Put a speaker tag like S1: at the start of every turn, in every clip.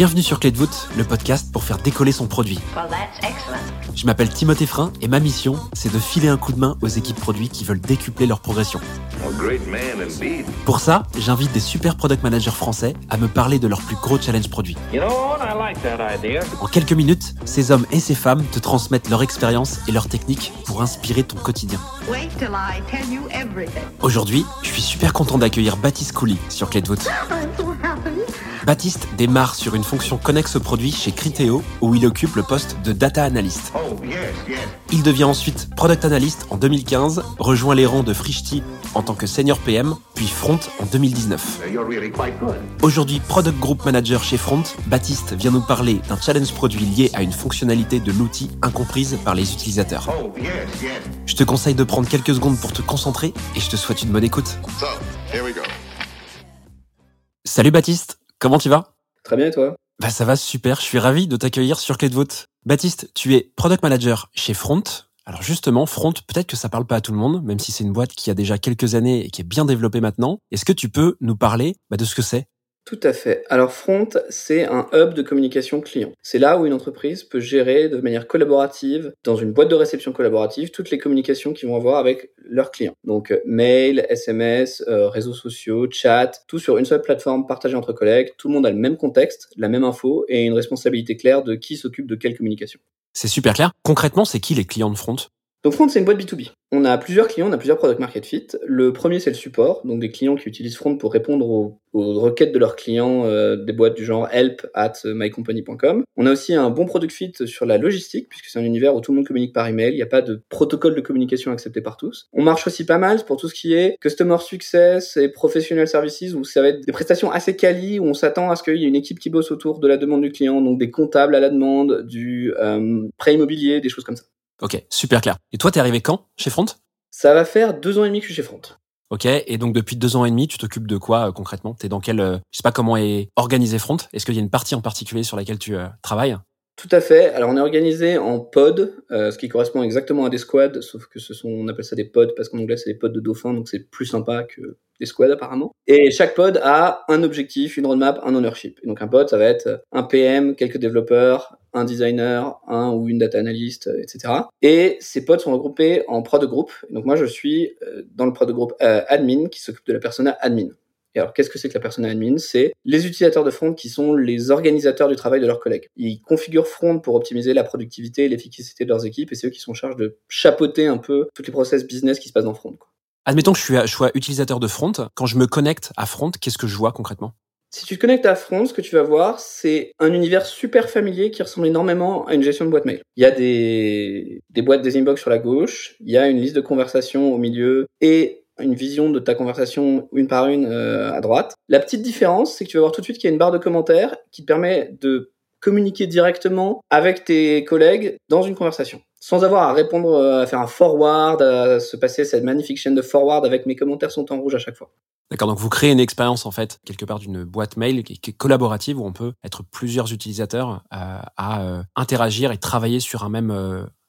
S1: Bienvenue sur Clé de voûte, le podcast pour faire décoller son produit. Je m'appelle Timothée Frein et ma mission, c'est de filer un coup de main aux équipes produits qui veulent décupler leur progression. Pour ça, j'invite des super product managers français à me parler de leurs plus gros challenges produits. En quelques minutes, ces hommes et ces femmes te transmettent leur expérience et leurs techniques pour inspirer ton quotidien. Aujourd'hui, je suis super content d'accueillir Baptiste Couli sur Clé de voûte. Baptiste démarre sur une fonction connexe au produit chez Criteo où il occupe le poste de data analyst. Il devient ensuite product analyst en 2015, rejoint les rangs de Frishti en tant que senior PM, puis Front en 2019. Aujourd'hui product group manager chez Front, Baptiste vient nous parler d'un challenge produit lié à une fonctionnalité de l'outil incomprise par les utilisateurs. Je te conseille de prendre quelques secondes pour te concentrer et je te souhaite une bonne écoute. Salut Baptiste Comment tu vas?
S2: Très bien et toi?
S1: Bah ça va super, je suis ravi de t'accueillir sur Clé de voûte. Baptiste, tu es product manager chez Front. Alors justement, Front, peut-être que ça parle pas à tout le monde, même si c'est une boîte qui a déjà quelques années et qui est bien développée maintenant. Est-ce que tu peux nous parler bah, de ce que c'est?
S2: Tout à fait. Alors Front, c'est un hub de communication client. C'est là où une entreprise peut gérer de manière collaborative, dans une boîte de réception collaborative, toutes les communications qu'ils vont avoir avec leurs clients. Donc euh, mail, SMS, euh, réseaux sociaux, chat, tout sur une seule plateforme partagée entre collègues. Tout le monde a le même contexte, la même info et une responsabilité claire de qui s'occupe de quelle communication.
S1: C'est super clair. Concrètement, c'est qui les clients de Front?
S2: Donc Front, c'est une boîte B2B. On a plusieurs clients, on a plusieurs product market fit. Le premier, c'est le support, donc des clients qui utilisent Front pour répondre aux, requêtes de leurs clients, euh, des boîtes du genre help at mycompany.com. On a aussi un bon product fit sur la logistique, puisque c'est un univers où tout le monde communique par email, il n'y a pas de protocole de communication accepté par tous. On marche aussi pas mal pour tout ce qui est customer success et professional services, où ça va être des prestations assez quali, où on s'attend à ce qu'il y ait une équipe qui bosse autour de la demande du client, donc des comptables à la demande, du euh, prêt immobilier, des choses comme ça.
S1: Ok, super clair. Et toi, t'es arrivé quand? Chez Front?
S2: Ça va faire deux ans et demi que je suis chez Front.
S1: Ok, et donc depuis deux ans et demi, tu t'occupes de quoi euh, concrètement? T'es dans quel, euh, je sais pas comment est organisé Front. Est-ce qu'il y a une partie en particulier sur laquelle tu euh, travailles?
S2: Tout à fait. Alors on est organisé en pods, ce qui correspond exactement à des squads, sauf que ce sont, on appelle ça des pods parce qu'en anglais c'est des pods de dauphin, donc c'est plus sympa que des squads apparemment. Et chaque pod a un objectif, une roadmap, un ownership. Et donc un pod, ça va être un PM, quelques développeurs, un designer, un ou une data analyst, euh, etc. Et ces pods sont regroupés en prod group. Donc moi, je suis euh, dans le prod group euh, admin qui s'occupe de la persona admin. Et alors, qu'est-ce que c'est que la persona admin? C'est les utilisateurs de front qui sont les organisateurs du travail de leurs collègues. Ils configurent front pour optimiser la productivité et l'efficacité de leurs équipes, et c'est eux qui sont en charge de chapeauter un peu toutes les process business qui se passent dans front.
S1: Admettons que je, sois utilisateur de front. Quand je me connecte à front, qu'est-ce que je vois concrètement?
S2: Si tu te connectes à Front, ce que tu vas voir, c'est un univers super familier qui ressemble énormément à une gestion de boîte mail. Il y a des, des boîtes des inbox sur la gauche, il y a une liste de conversations au milieu et une vision de ta conversation une par une euh, à droite. La petite différence, c'est que tu vas voir tout de suite qu'il y a une barre de commentaires qui te permet de communiquer directement avec tes collègues dans une conversation sans avoir à répondre, euh, à faire un forward, à se passer cette magnifique chaîne de forward avec mes commentaires sont en rouge à chaque fois.
S1: D'accord, donc vous créez une expérience en fait quelque part d'une boîte mail qui, est collaborative où on peut être plusieurs utilisateurs euh, à euh, interagir et travailler sur un même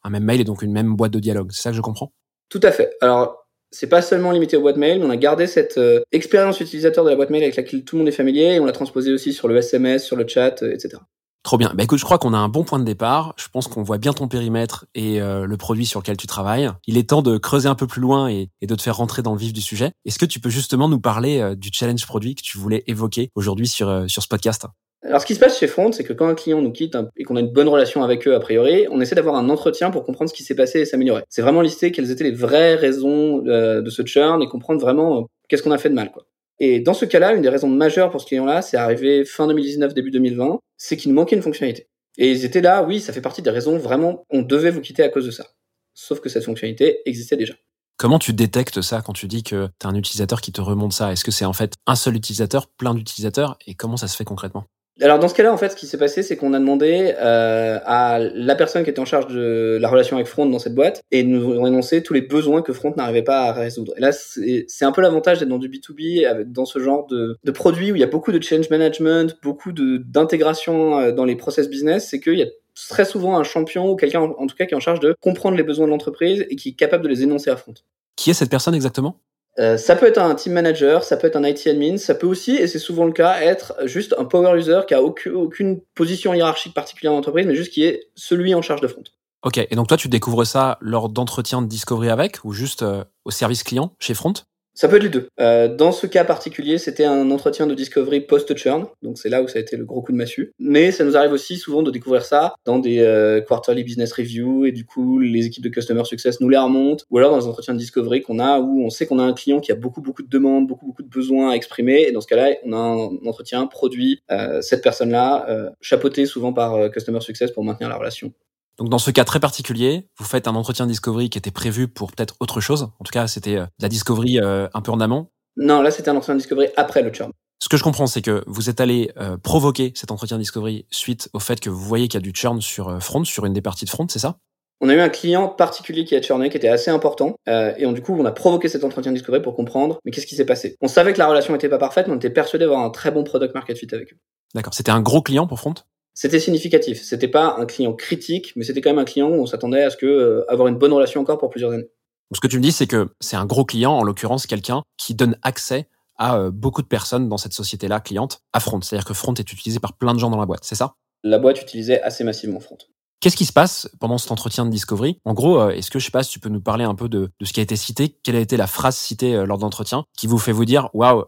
S1: un même mail et donc une même boîte de dialogue. C'est ça que je comprends?
S2: Tout à fait. Alors c'est pas seulement limité aux boîtes mail, mais on a gardé cette expérience utilisateur de la boîte mail avec laquelle tout le monde est familier et on l'a transposé aussi sur le SMS, sur le chat, etc.
S1: Trop bien. Bah écoute, je crois qu'on a un bon point de départ. Je pense qu'on voit bien ton périmètre et euh, le produit sur lequel tu travailles. Il est temps de creuser un peu plus loin et, de te faire rentrer dans le vif du sujet. Est-ce que tu peux justement nous parler euh, du challenge produit que tu voulais évoquer aujourd'hui sur, euh, sur ce podcast?
S2: Alors, ce qui se passe chez Front, c'est que quand un client nous quitte et qu'on a une bonne relation avec eux a priori, on essaie d'avoir un entretien pour comprendre ce qui s'est passé et s'améliorer. C'est vraiment lister quelles étaient les vraies raisons de ce churn et comprendre vraiment qu'est-ce qu'on a fait de mal. Quoi. Et dans ce cas-là, une des raisons majeures pour ce client-là, c'est arrivé fin 2019, début 2020, c'est qu'il manquait une fonctionnalité. Et ils étaient là, oui, ça fait partie des raisons vraiment, on devait vous quitter à cause de ça. Sauf que cette fonctionnalité existait déjà.
S1: Comment tu détectes ça quand tu dis que tu as un utilisateur qui te remonte ça? Est-ce que c'est en fait un seul utilisateur, plein d'utilisateurs? Et comment ça se fait concrètement?
S2: Alors dans ce cas-là, en fait, ce qui s'est passé, c'est qu'on a demandé euh, à la personne qui était en charge de la relation avec Front dans cette boîte et nous ont énoncé tous les besoins que Front n'arrivait pas à résoudre. Et là, c'est un peu l'avantage d'être dans du B2B, avec, dans ce genre de, de produit où il y a beaucoup de change management, beaucoup d'intégration euh, dans les process business, c'est qu'il y a très souvent un champion ou quelqu'un en tout cas qui est en charge de comprendre les besoins de l'entreprise et qui est capable de les énoncer à Front.
S1: Qui est cette personne exactement?
S2: Euh, ça peut être un team manager, ça peut être un IT admin, ça peut aussi, et c'est souvent le cas, être juste un power user qui a aucune, position hiérarchique particulière dans l'entreprise, mais juste qui est celui en charge de front.
S1: Ok, et donc toi tu découvres ça lors d'entretiens de discovery avec ou juste euh, au service client chez Front?
S2: Ça peut être les deux. Euh, dans ce cas particulier, c'était un entretien de discovery post-churn, donc c'est là où ça a été le gros coup de massue. Mais ça nous arrive aussi souvent de découvrir ça dans des euh, quarterly business review, et du coup, les équipes de customer success nous les remontent, ou alors dans les entretiens de discovery qu'on a où on sait qu'on a un client qui a beaucoup beaucoup de demandes, beaucoup beaucoup de besoins à exprimer, et dans ce cas-là, on a un entretien produit euh, cette personne-là, euh, chapeautée souvent par customer success pour maintenir la relation.
S1: Donc dans ce cas très particulier, vous faites un entretien discovery qui était prévu pour peut-être autre chose. En tout cas, c'était euh, de la discovery euh, un peu en amont.
S2: Non, là c'était un entretien discovery après le churn.
S1: Ce que je comprends, c'est que vous êtes allé euh, provoquer cet entretien discovery suite au fait que vous voyez qu'il y a du churn sur Front, sur une des parties de Front, c'est ça?
S2: On a eu un client particulier qui a churné, qui était assez important, euh, et on, du coup, on a provoqué cet entretien discovery pour comprendre, mais qu'est-ce qui s'est passé? On savait que la relation n'était pas parfaite, mais on était persuadé d'avoir un très bon product market fit avec eux.
S1: D'accord. C'était un gros client pour Front?
S2: C'était significatif. C'était pas un client critique, mais c'était quand même un client où on s'attendait à ce que euh, avoir une bonne relation encore pour plusieurs années.
S1: Ce que tu me dis, c'est que c'est un gros client, en l'occurrence quelqu'un qui donne accès à euh, beaucoup de personnes dans cette société-là, cliente, à Front. C'est-à-dire que Front est utilisé par plein de gens dans la boîte, c'est ça?
S2: La boîte utilisait assez massivement Front.
S1: Qu'est-ce qui se passe pendant cet entretien de discovery? En gros, euh, est-ce que je sais pas si tu peux nous parler un peu de, de ce qui a été cité? Quelle a été la phrase citée lors d'entretien qui vous fait vous dire waouh,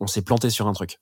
S1: on s'est planté sur un truc?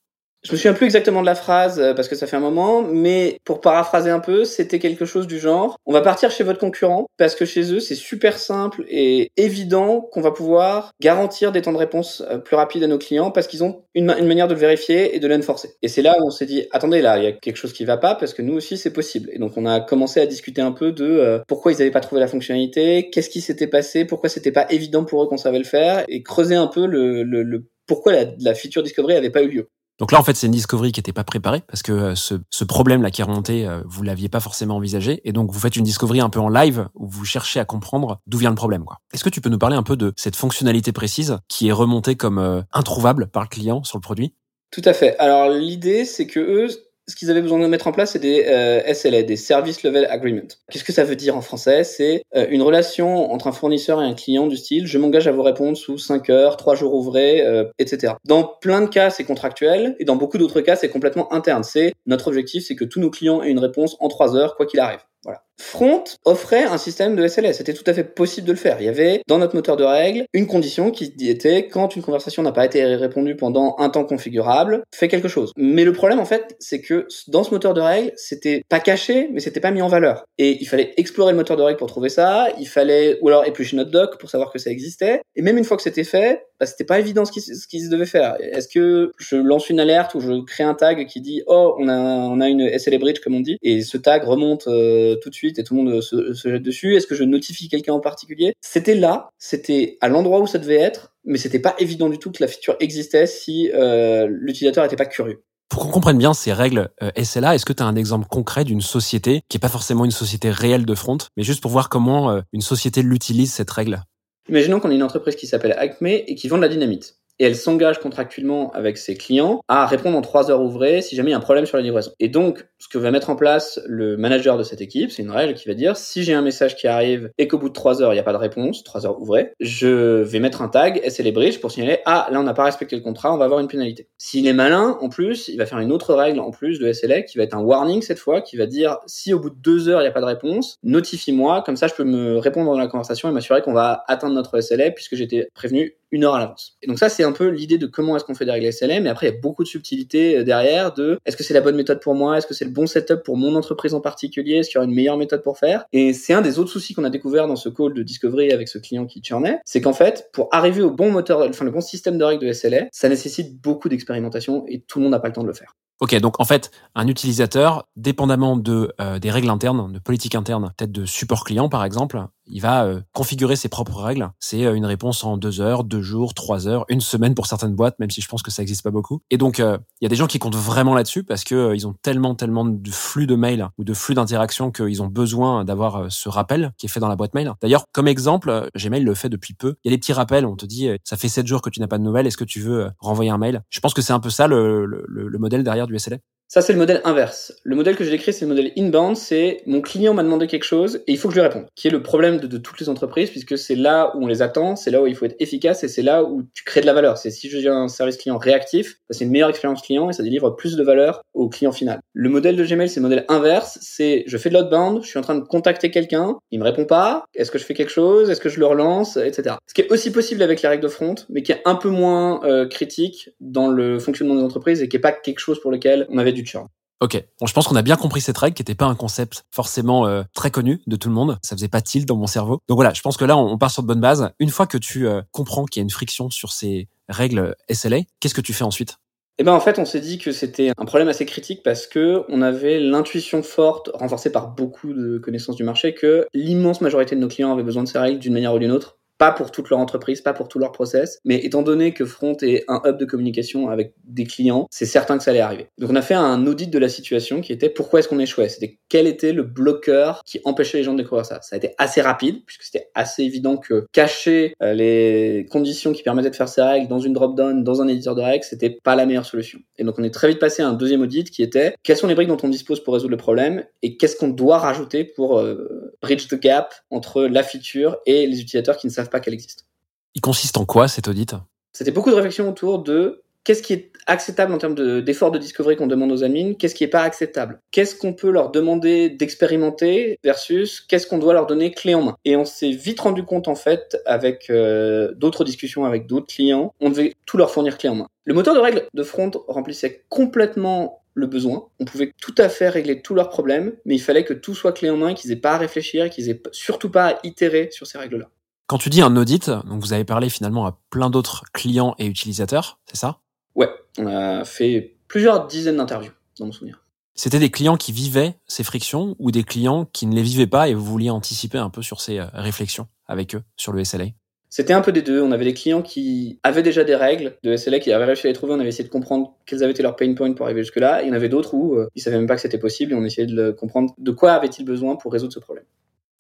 S2: Je me souviens plus exactement de la phrase euh, parce que ça fait un moment, mais pour paraphraser un peu, c'était quelque chose du genre on va partir chez votre concurrent parce que chez eux c'est super simple et évident qu'on va pouvoir garantir des temps de réponse euh, plus rapides à nos clients parce qu'ils ont une, une, manière de le vérifier et de l'enforcer. Et c'est là où on s'est dit attendez là, il y a quelque chose qui va pas parce que nous aussi c'est possible. Et donc on a commencé à discuter un peu de euh, pourquoi ils n'avaient pas trouvé la fonctionnalité, qu'est-ce qui s'était passé, pourquoi c'était pas évident pour eux qu'on savait le faire et creuser un peu le, le, le pourquoi la, la feature discovery avait pas eu lieu.
S1: Donc là, en fait, c'est une discovery qui n'était pas préparée parce que euh, ce, problème-là qui est remonté, euh, vous l'aviez pas forcément envisagé. Et donc, vous faites une discovery un peu en live où vous cherchez à comprendre d'où vient le problème. Est-ce que tu peux nous parler un peu de cette fonctionnalité précise qui est remontée comme euh, introuvable par le client sur le produit?
S2: Tout à fait. Alors, l'idée, c'est que eux, ce qu'ils avaient besoin de mettre en place, c'est des euh, SLA, des Service Level Agreement. Qu'est-ce que ça veut dire en français? C'est euh, une relation entre un fournisseur et un client du style je m'engage à vous répondre sous 5 heures, 3 jours ouvrés, euh, etc. Dans plein de cas, c'est contractuel, et dans beaucoup d'autres cas, c'est complètement interne. C'est notre objectif, c'est que tous nos clients aient une réponse en 3 heures, quoi qu'il arrive. Voilà. Front offrait un système de SLS. C'était tout à fait possible de le faire. Il y avait dans notre moteur de règles une condition qui était quand une conversation n'a pas été répondue pendant un temps configurable, fais quelque chose. Mais le problème en fait, c'est que dans ce moteur de règles, c'était pas caché, mais c'était pas mis en valeur. Et il fallait explorer le moteur de règles pour trouver ça. Il fallait ou alors éplucher notre doc pour savoir que ça existait. Et même une fois que c'était fait, bah, c'était pas évident ce qui, ce se devait faire. Est-ce que je lance une alerte ou je crée un tag qui dit oh on a on a une SLA bridge comme on dit et ce tag remonte euh, tout de suite et tout le monde se, se jette dessus. Est-ce que je notifie quelqu'un en particulier? C'était là, c'était à l'endroit où ça devait être, mais c'était pas évident du tout que la feature existait si euh, l'utilisateur n'était pas curieux.
S1: Pour qu'on comprenne bien ces règles euh, SLA, est-ce que tu as un exemple concret d'une société qui est pas forcément une société réelle de front, mais juste pour voir comment euh, une société l'utilise cette règle?
S2: Imaginons qu'on ait une entreprise qui s'appelle Acme et qui vend de la dynamite et elle s'engage contractuellement avec ses clients à répondre en trois heures ouvrées si jamais il y a un problème sur la livraison. Et donc, ce que va mettre en place le manager de cette équipe, c'est une règle qui va dire si j'ai un message qui arrive et qu'au bout de trois heures il n'y a pas de réponse, trois heures ouvrées, je vais mettre un tag SLA bridge pour signaler ah là on n'a pas respecté le contrat, on va avoir une pénalité. S'il est malin, en plus, il va faire une autre règle en plus de SLA qui va être un warning cette fois, qui va dire si au bout de deux heures il n'y a pas de réponse, notifie-moi, comme ça je peux me répondre dans la conversation et m'assurer qu'on va atteindre notre SLA puisque j'étais prévenu une heure à l'avance. Et donc ça, c'est un peu l'idée de comment est-ce qu'on fait des règles SLM. Et après, il y a beaucoup de subtilités euh, derrière de est-ce que c'est la bonne méthode pour moi? Est-ce que c'est le bon setup pour mon entreprise en particulier? Est-ce qu'il y aura une meilleure méthode pour faire? Et c'est un des autres soucis qu'on a découvert dans ce call de discovery avec ce client qui churnait, c'est qu'en fait, pour arriver au bon moteur, enfin le bon système de règles de SLA, ça nécessite beaucoup d'expérimentation et tout le monde n'a pas le temps de le faire.
S1: Ok, donc en fait, un utilisateur, dépendamment de euh, des règles internes, de politique interne, peut-être de support client par exemple, il va euh, configurer ses propres règles. C'est euh, une réponse en deux heures, deux jours, trois heures, une semaine pour certaines boîtes, même si je pense que ça existe pas beaucoup. Et donc, il y a des gens qui comptent vraiment là-dessus parce que ils ont tellement, tellement de flux de mails ou de flux d'interactions qu'ils ont besoin d'avoir ce rappel qui est fait dans la boîte mail. D'ailleurs, comme exemple, Gmail le fait depuis peu. Il y a des petits rappels. On te dit, ça fait sept jours que tu n'as pas de nouvelles. Est-ce que tu veux renvoyer un mail? Je pense que c'est un peu ça le, le, le modèle derrière du SLA
S2: Ça, c'est le modèle inverse. Le modèle que j'ai décrit, c'est le modèle inbound, c'est mon client m'a demandé quelque chose et il faut que je lui réponde, qui est le problème de, toutes les entreprises, puisque c'est là où on les attend, c'est là où il faut être efficace et c'est là où tu crées de la valeur. C'est si je viens un service client réactif, bah, c'est une meilleure expérience client et ça délivre plus de valeur au client final. Le modèle de Gmail, c'est le modèle inverse, c'est je fais de l'outbound, je suis en train de contacter quelqu'un, il me répond pas, est-ce que je fais quelque chose, est-ce que je le relance, etc. Ce qui est aussi possible avec les règles de front, mais qui est un peu moins euh, critique dans le fonctionnement des entreprises et qui est pas quelque chose pour lequel on avait du churn.
S1: Ok, bon, je pense qu'on a bien compris cette règle qui n'était pas un concept forcément euh, très connu de tout le monde. Ça faisait pas tilt dans mon cerveau. Donc voilà, je pense que là, on, part sur de bonnes bases. Une fois que tu euh, comprends qu'il y a une friction sur ces règles SLA, qu'est-ce que tu fais ensuite?
S2: Eh ben en fait, on s'est dit que c'était un problème assez critique parce que on avait l'intuition forte, renforcée par beaucoup de connaissances du marché, que l'immense majorité de nos clients avaient besoin de ces règles d'une manière ou d'une autre pas pour toute leur entreprise, pas pour tout leur process, mais étant donné que Front est un hub de communication avec des clients, c'est certain que ça allait arriver. Donc on a fait un audit de la situation qui était pourquoi est-ce qu'on échouait? C'était quel était le bloqueur qui empêchait les gens de découvrir ça? Ça a été assez rapide, puisque c'était assez évident que cacher euh, les conditions qui permettaient de faire ces règles dans une drop-down, dans un éditeur de règles, c'était pas la meilleure solution. Et donc on est très vite passé à un deuxième audit qui était quelles sont les briques dont on dispose pour résoudre le problème et qu'est-ce qu'on doit rajouter pour euh, bridge the gap entre la feature et les utilisateurs qui ne savent pas qu'elle existe.
S1: Il consiste en quoi cet audit
S2: C'était beaucoup de réflexion autour de qu'est-ce qui est acceptable en termes d'efforts de, discovery qu'on demande aux admins, qu'est-ce qui est pas acceptable, qu'est-ce qu'on peut leur demander d'expérimenter versus qu'est-ce qu'on doit leur donner clé en main? Et on s'est vite rendu compte en fait avec euh, d'autres discussions avec d'autres clients, on devait tout leur fournir clé en main. Le moteur de règles de front remplissait complètement le besoin. On pouvait tout à fait régler tous leurs problèmes, mais il fallait que tout soit clé en main, qu'ils aient pas à réfléchir, qu'ils aient surtout pas à itérer sur ces règles-là.
S1: Quand tu dis un audit, donc vous avez parlé finalement à plein d'autres clients et utilisateurs, c'est ça?
S2: Ouais, on a fait plusieurs dizaines d'interviews dans mon souvenir.
S1: C'était des clients qui vivaient ces frictions ou des clients qui ne les vivaient pas et vous vouliez anticiper un peu sur ces euh, réflexions avec eux sur le SLA
S2: C'était un peu des deux. On avait des clients qui avaient déjà des règles de SLA, qui avaient réussi à les trouver. On avait essayé de comprendre quels avaient été leurs pain points pour arriver jusque-là. Et il y en avait d'autres où euh, ils savaient même pas que c'était possible et on essayait de comprendre de quoi avait-il besoin pour résoudre ce problème?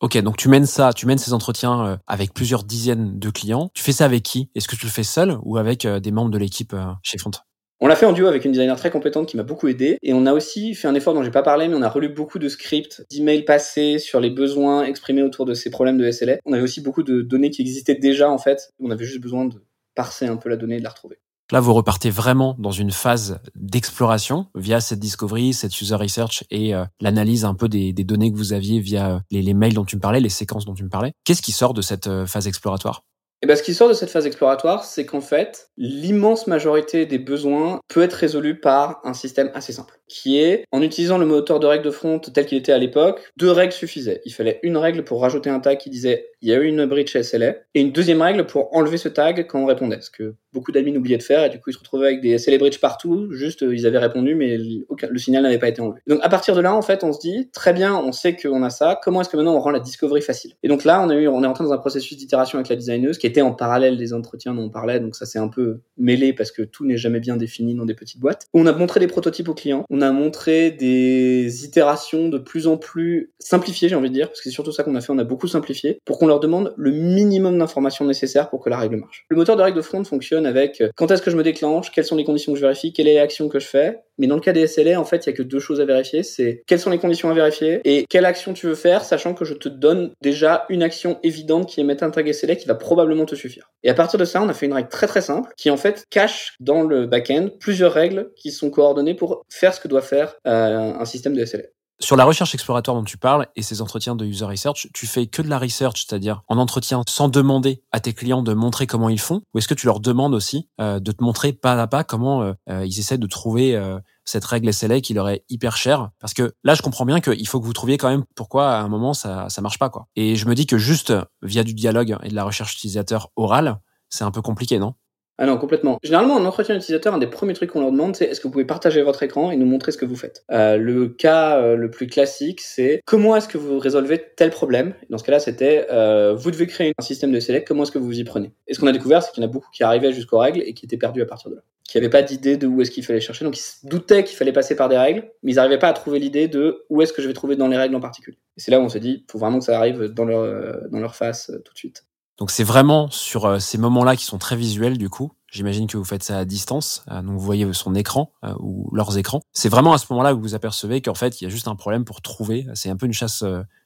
S1: Ok, donc tu mènes ça, tu mènes ces entretiens euh, avec plusieurs dizaines de clients. Tu fais ça avec qui? Est-ce que tu le fais seul ou avec euh, des membres de l'équipe euh, chez Font
S2: on l'a fait en duo avec une designer très compétente qui m'a beaucoup aidé. Et on a aussi fait un effort dont j'ai pas parlé, mais on a relu beaucoup de scripts, d'emails passés sur les besoins exprimés autour de ces problèmes de SLA. On avait aussi beaucoup de données qui existaient déjà, en fait. On avait juste besoin de parser un peu la donnée et de la retrouver.
S1: Là, vous repartez vraiment dans une phase d'exploration via cette discovery, cette user research et euh, l'analyse un peu des, données que vous aviez via euh, les, mails dont tu me parlais, les séquences dont tu me parlais. Qu'est-ce qui sort de cette euh, phase exploratoire?
S2: Et eh ben, ce qui sort de cette phase exploratoire, c'est qu'en fait, l'immense majorité des besoins peut être résolu par un système assez simple, qui est, en utilisant le moteur de règles de front tel qu'il était à l'époque, deux règles suffisaient. Il fallait une règle pour rajouter un tag qui disait il y a eu une breach SLA, et une deuxième règle pour enlever ce tag quand on répondait, ce que beaucoup d'admins oubliaient de faire, et du coup ils se retrouvaient avec des SLA breach partout, juste ils avaient répondu, mais le signal n'avait pas été enlevé. Donc à partir de là, en fait, on se dit, très bien, on sait qu'on a ça, comment est-ce que maintenant on rend la discovery facile? Et donc là, on, a on est rentré dans un processus d'itération avec la designeuse, qui était en parallèle des entretiens dont on parlait, donc ça s'est un peu mêlé parce que tout n'est jamais bien défini dans des petites boîtes. On a montré des prototypes aux clients, on a montré des itérations de plus en plus simplifiées, j'ai envie de dire, parce que c'est surtout ça qu'on a fait, on a beaucoup simplifié, pour leur demande le minimum d'informations nécessaires pour que la règle marche. Le moteur de règle de front fonctionne avec euh, quand est-ce que je me déclenche, quelles sont les conditions que je vérifie, quelle est l'action que je fais. Mais dans le cas des SLA, en fait, il y a que deux choses à vérifier, c'est quelles sont les conditions à vérifier et quelle action tu veux faire, sachant que je te donne déjà une action évidente qui est mettre un tag SLA qui va probablement te suffire. Et à partir de ça, on a fait une règle très très simple qui en fait cache dans le back-end plusieurs règles qui sont coordonnées pour faire ce que doit faire euh, un système de SLA.
S1: Sur la recherche exploratoire dont tu parles et ces entretiens de user research, tu fais que de la research, c'est-à-dire en entretien sans demander à tes clients de montrer comment ils font, ou est-ce que tu leur demandes aussi euh, de te montrer pas à pas comment euh, euh, ils essaient de trouver cette règle SLA qui leur est hyper chère? Parce que là, je comprends bien qu'il faut que vous trouviez quand même pourquoi à un moment ça ça marche pas quoi. Et je me dis que juste via du dialogue et de la recherche utilisateur orale, c'est un peu compliqué, non?
S2: Ah non, complètement. Généralement, en entretien utilisateur, un des premiers trucs qu'on leur demande, c'est est-ce que vous pouvez partager votre écran et nous montrer ce que vous faites? Euh, le cas euh, le plus classique, c'est comment est-ce que vous résolvez tel problème? Dans ce cas-là, c'était euh, vous devez créer un système de select, comment est-ce que vous vous y prenez? Et ce qu'on a découvert, c'est qu'il y en a beaucoup qui arrivaient jusqu'aux règles et qui étaient perdus à partir de là. Qui n'avaient pas d'idée de où est-ce qu'il fallait chercher, donc ils se doutaient qu'il fallait passer par des règles, mais ils n'arrivaient pas à trouver l'idée de où est-ce que je vais trouver dans les règles en particulier. Et c'est là où on s'est dit, faut vraiment que ça arrive dans leur, dans leur face tout de suite.
S1: Donc c'est vraiment sur ces moments-là qui sont très visuels du coup, J'imagine que vous faites ça à distance, donc vous voyez son écran ou leurs écrans. C'est vraiment à ce moment-là que vous apercevez qu'en fait, il y a juste un problème pour trouver. C'est un peu une chasse,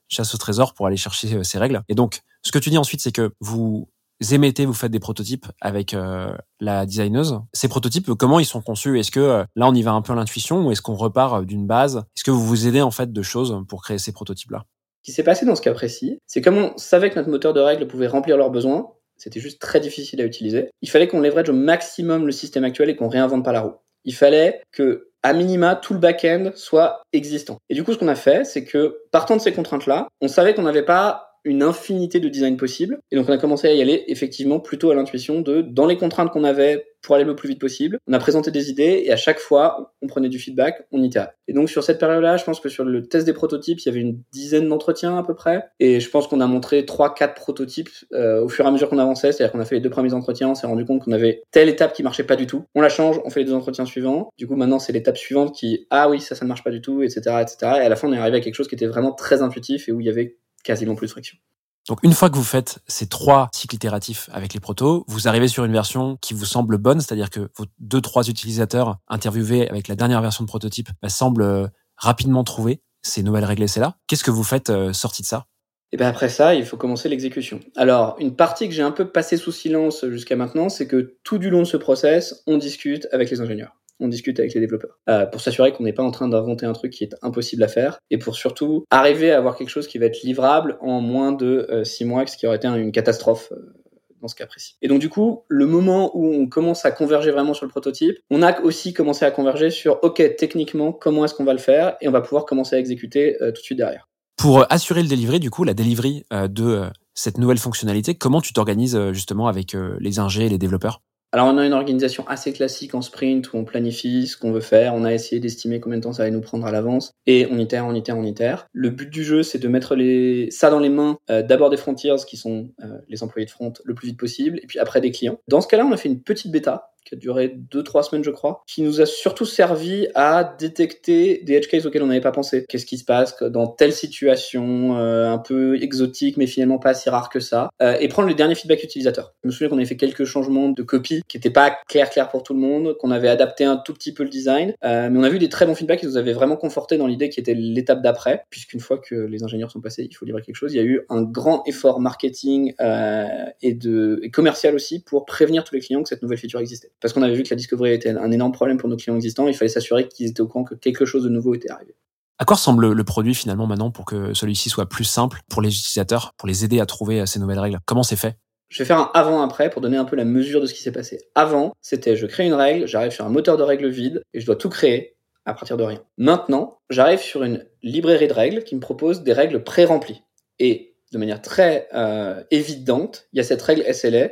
S1: chasse au trésor pour aller chercher ces règles. Et donc, ce que tu dis ensuite, c'est que vous émettez, vous faites des prototypes avec euh, la designeuse. Ces prototypes, comment ils sont conçus? Est-ce que euh, là, on y va un peu à l'intuition ou est-ce qu'on repart euh, d'une base? Est-ce que vous vous aidez en fait de choses pour créer ces prototypes-là?
S2: Qui s'est passé dans ce cas précis, c'est comme on savait que notre moteur de règles pouvait remplir leurs besoins, c'était juste très difficile à utiliser. Il fallait qu'on leverage au maximum le système actuel et qu'on réinvente pas la roue. Il fallait que à minima, tout le back-end soit existant. Et du coup, ce qu'on a fait, c'est que, partant de ces contraintes-là, on savait qu'on n'avait pas une infinité de designs possibles. Et donc on a commencé à y aller effectivement plutôt à l'intuition de, dans les contraintes qu'on avait pour aller le plus vite possible, on a présenté des idées et à chaque fois on prenait du feedback, on itérait. Et donc sur cette période-là, je pense que sur le test des prototypes, il y avait une dizaine d'entretiens à peu près. Et je pense qu'on a montré trois, quatre prototypes euh, au fur et à mesure qu'on avançait. C'est-à-dire qu'on a fait les deux premiers entretiens, on s'est rendu compte qu'on avait telle étape qui marchait pas du tout. On la change, on fait les deux entretiens suivants. Du coup maintenant c'est l'étape suivante qui, ah oui, ça, ça ne marche pas du tout, etc., etc. Et à la fin on est arrivé à quelque chose qui était vraiment très intuitif et où il y avait quasiment plus de friction.
S1: Donc une fois que vous faites ces trois cycles itératifs avec les protos, vous arrivez sur une version qui vous semble bonne, c'est-à-dire que vos deux trois utilisateurs interviewés avec la dernière version de prototype bah, semblent euh, rapidement trouver ces nouvelles règles essais là. Qu'est-ce que vous faites euh, sorti de ça?
S2: Et bien après ça, il faut commencer l'exécution. Alors, une partie que j'ai un peu passée sous silence jusqu'à maintenant, c'est que tout du long de ce process, on discute avec les ingénieurs on discute avec les développeurs euh, pour s'assurer qu'on n'est pas en train d'inventer un truc qui est impossible à faire et pour surtout arriver à avoir quelque chose qui va être livrable en moins de euh, six mois, ce qui aurait été une catastrophe euh, dans ce cas précis. Et donc du coup, le moment où on commence à converger vraiment sur le prototype, on a aussi commencé à converger sur OK, techniquement, comment est-ce qu'on va le faire et on va pouvoir commencer à exécuter tout de suite derrière.
S1: Pour assurer le delivery, du coup, la delivery de cette nouvelle fonctionnalité, comment tu t'organises justement avec les ingés et les développeurs?
S2: Alors on a une organisation assez classique en sprint où on planifie ce qu'on veut faire, on a essayé d'estimer combien de temps ça allait nous prendre à l'avance et on itère, on itère, on itère. Le but du jeu c'est de mettre les... ça dans les mains euh, d'abord des frontiers qui sont euh, les employés de front le plus vite possible et puis après des clients. Dans ce cas-là on a fait une petite bêta qui a duré 2-3 semaines, je crois, qui nous a surtout servi à détecter des edge cases auxquels on n'avait pas pensé. Qu'est-ce qui se passe dans telle situation euh, un peu exotique, mais finalement pas si rare que ça, euh, et prendre les derniers feedbacks utilisateurs. Je me souviens qu'on avait fait quelques changements de copie qui n'étaient pas clairs clairs pour tout le monde, qu'on avait adapté un tout petit peu le design, euh, mais on a vu des très bons feedbacks qui nous avaient vraiment conforté dans l'idée qui était l'étape d'après, puisqu'une fois que les ingénieurs sont passés, il faut livrer quelque chose. Il y a eu un grand effort marketing et de et commercial aussi pour prévenir tous les clients que cette nouvelle feature existait parce qu'on avait vu que la discovery était un énorme problème pour nos clients existants. Il fallait s'assurer qu'ils étaient au courant que quelque chose de nouveau était arrivé.
S1: À quoi ressemble le produit finalement maintenant pour que celui-ci soit plus simple pour les utilisateurs, pour les aider à trouver ces nouvelles règles? Comment c'est fait?
S2: Je vais faire un avant-après pour donner un peu la mesure de ce qui s'est passé. Avant, c'était je crée une règle, j'arrive sur un moteur de règles vide et je dois tout créer à partir de rien. Maintenant, j'arrive sur une librairie de règles qui me propose des règles pré-remplies. Et de manière très euh, évidente, il y a cette règle SLA.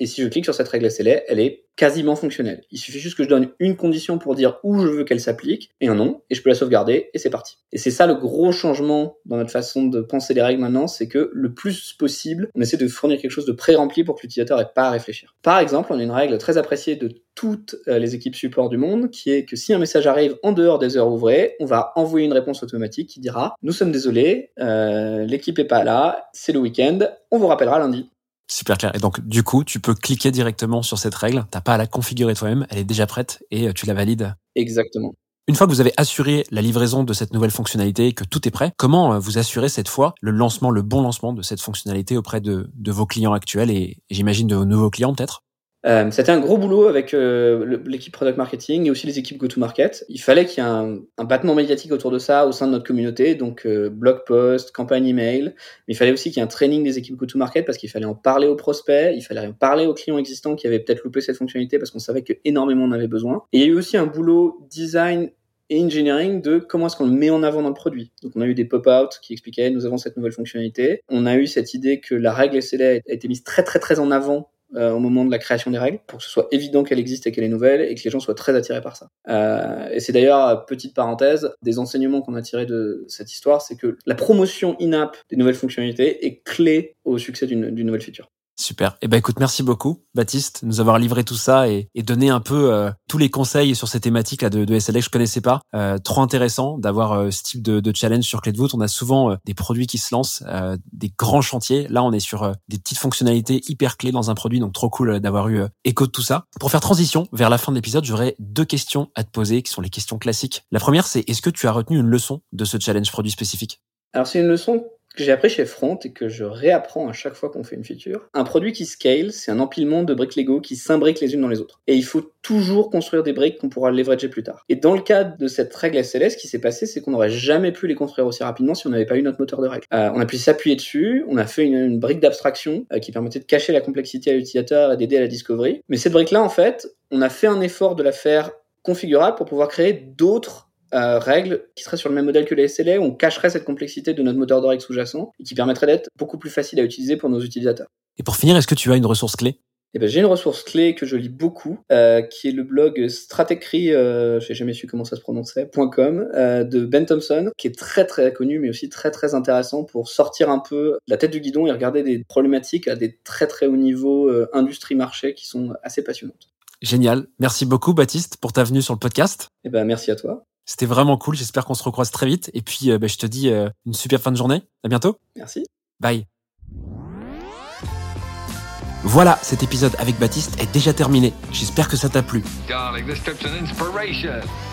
S2: Et si je clique sur cette règle SLA, elle est quasiment fonctionnel. Il suffit juste que je donne une condition pour dire où je veux qu'elle s'applique et un nom, et je peux la sauvegarder, et c'est parti. Et c'est ça le gros changement dans notre façon de penser les règles maintenant, c'est que le plus possible, on essaie de fournir quelque chose de pré-rempli pour que l'utilisateur ait pas à réfléchir. Par exemple, on a une règle très appréciée de toutes euh, les équipes support du monde, qui est que si un message arrive en dehors des heures ouvrées, on va envoyer une réponse automatique qui dira « Nous sommes désolés, euh, l'équipe est pas là, c'est le week-end, on vous rappellera lundi ».
S1: Super clair. Et donc, du coup, tu peux cliquer directement sur cette règle. T'as pas à la configurer toi-même. Elle est déjà prête et euh, tu la valides.
S2: Exactement.
S1: Une fois que vous avez assuré la livraison de cette nouvelle fonctionnalité, que tout est prêt, comment euh, vous assurez cette fois le lancement, le bon lancement de cette fonctionnalité auprès de, de vos clients actuels et, et j'imagine de vos nouveaux clients peut-être?
S2: Euh, c'était un gros boulot avec euh, l'équipe product marketing et aussi les équipes go-to-market. Il fallait qu'il y ait un, battement médiatique autour de ça au sein de notre communauté, donc euh, blog post, campagne email. Mais il fallait aussi qu'il y ait un training des équipes go-to-market parce qu'il fallait en parler aux prospects, il fallait en parler aux clients existants qui avaient peut-être loupé cette fonctionnalité parce qu'on savait que énormément en avait besoin. Et il y a eu aussi un boulot design et engineering de comment est-ce qu'on le met en avant dans le produit. Donc on a eu des pop-out qui expliquaient nous avons cette nouvelle fonctionnalité. On a eu cette idée que la règle SLA a été mise très très très en avant euh, au moment de la création des règles, pour que ce soit évident qu'elle existe et qu'elle est nouvelle, et que les gens soient très attirés par ça. Euh, et c'est d'ailleurs, petite parenthèse, des enseignements qu'on a tirés de cette histoire, c'est que la promotion in-app des nouvelles fonctionnalités est clé au succès d'une nouvelle feature.
S1: Super. Eh ben écoute, merci beaucoup, Baptiste, de nous avoir livré tout ça et, et donné un peu euh, tous les conseils sur ces thématiques là de, de SLA que je connaissais pas. Euh, trop intéressant d'avoir euh, ce type de, de, challenge sur clé de voûte. On a souvent euh, des produits qui se lancent, euh, des grands chantiers. Là, on est sur des petites fonctionnalités hyper clés dans un produit, donc trop cool d'avoir eu écho de tout ça. Pour faire transition vers la fin de l'épisode, j'aurais deux questions à te poser, qui sont les questions classiques. La première, c'est est-ce que tu as retenu une leçon de ce challenge produit spécifique?
S2: Alors c'est une leçon que j'ai appris chez Front et que je réapprends à chaque fois qu'on fait une feature. Un produit qui scale, c'est un empilement de briques Lego qui s'imbriquent les unes dans les autres. Et il faut toujours construire des briques qu'on pourra leverager plus tard. Et dans le cadre de cette règle SLS, ce qui s'est passé, c'est qu'on n'aurait jamais pu les construire aussi rapidement si on n'avait pas eu notre moteur de règles. Euh, on a pu s'appuyer dessus, on a fait une, une brique d'abstraction euh, qui permettait de cacher la complexité à l'utilisateur et d'aider à la discovery. Mais cette brique-là, en fait, on a fait un effort de la faire configurable pour pouvoir créer d'autres euh, règles qui seraient sur le même modèle que les SLA, on cacherait cette complexité de notre moteur de sous-jacent et qui permettrait d'être beaucoup plus facile à utiliser pour nos utilisateurs.
S1: Et pour finir, est-ce que tu as une ressource clé?
S2: Eh ben, j'ai une ressource clé que je lis beaucoup, euh, qui est le blog Stratecry, euh, j'ai jamais su comment ça se prononçait, .com, euh, de Ben Thompson, qui est très très connu, mais aussi très très intéressant pour sortir un peu la tête du guidon et regarder des problématiques à des très très hauts niveaux euh, industrie-marché qui sont assez passionnantes.
S1: Génial. Merci beaucoup, Baptiste, pour ta venue sur le podcast.
S2: Eh ben, merci à toi.
S1: C'était vraiment cool. J'espère qu'on se recroise très vite. Et puis, euh, bah, je te dis euh, une super fin de journée. À bientôt.
S2: Merci.
S1: Bye. Voilà, cet épisode avec Baptiste est déjà terminé. J'espère que ça t'a plu.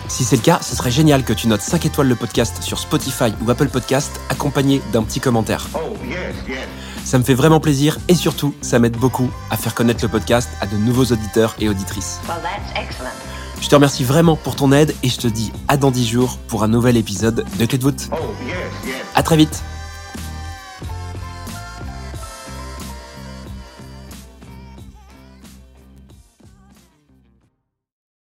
S1: Si c'est le cas, ce serait génial que tu notes 5 étoiles le podcast sur Spotify ou Apple Podcast, accompagné d'un petit commentaire.
S3: Oh, yes, yes.
S1: Ça me fait vraiment plaisir et surtout, ça m'aide beaucoup à faire connaître le podcast à de nouveaux auditeurs et auditrices.
S4: Well, that's excellent.
S1: Je te remercie vraiment pour ton aide et je te dis à dans 10 jours pour un nouvel épisode de Clé de voûte.
S3: Oh, yes, yes.
S1: À très vite